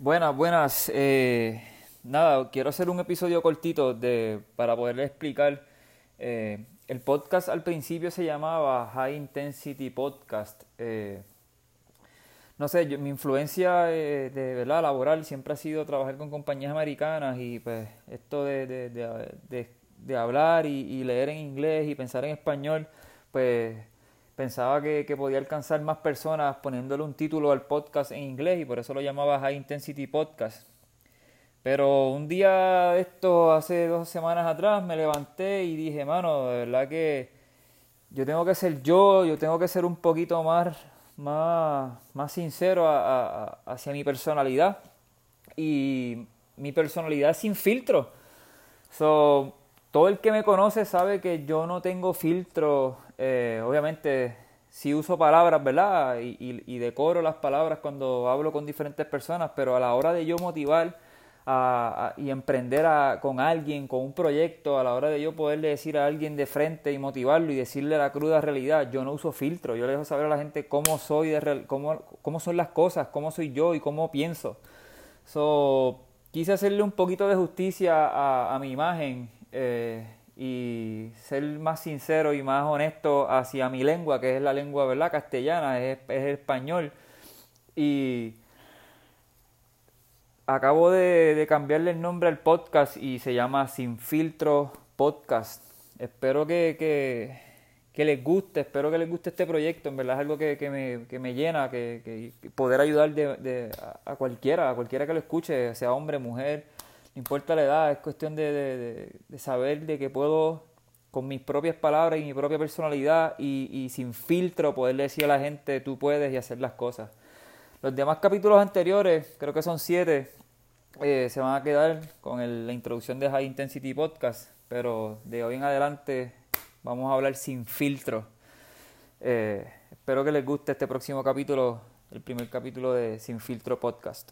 Buenas, buenas. Eh, nada, quiero hacer un episodio cortito de, para poderle explicar. Eh, el podcast al principio se llamaba High Intensity Podcast. Eh, no sé, mi influencia de verdad laboral siempre ha sido trabajar con compañías americanas y pues esto de, de, de, de hablar y, leer en inglés y pensar en español, pues pensaba que, podía alcanzar más personas poniéndole un título al podcast en inglés y por eso lo llamaba High Intensity Podcast. Pero un día esto, hace dos semanas atrás, me levanté y dije, mano, de verdad que yo tengo que ser yo, yo tengo que ser un poquito más, más, más sincero hacia mi personalidad. Y mi personalidad sin filtro. So, todo el que me conoce sabe que yo no tengo filtro eh, obviamente sí uso palabras, ¿verdad? Y, decoro las palabras cuando hablo con diferentes personas, pero a la hora de yo motivar y emprender con alguien, con un proyecto, a la hora de yo poderle decir a alguien de frente y motivarlo y decirle la cruda realidad, yo no uso filtro, yo le dejo saber a la gente cómo soy, de cómo, cómo son las cosas, cómo soy yo y cómo pienso. So, quise hacerle un poquito de justicia a, mi imagen. Eh, y ser más sincero y más honesto hacia mi lengua, que es la lengua ¿verdad? castellana, es, es español. Y acabo de, cambiarle el nombre al podcast y se llama Sin Filtro Podcast. Espero que, que, les guste, espero que les guste este proyecto, en verdad es algo que, me, que me, llena, que, poder ayudar de, a cualquiera, a cualquiera que lo escuche, sea hombre, mujer no importa la edad, es cuestión de, saber de que puedo con mis propias palabras y mi propia personalidad y, sin filtro poderle decir a la gente tú puedes y hacer las cosas. Los demás capítulos anteriores, creo que son siete, eh, se van a quedar con la introducción de High Intensity Podcast, pero de hoy en adelante vamos a hablar sin filtro. Eh, espero que les guste este próximo capítulo, el primer capítulo de Sin Filtro Podcast.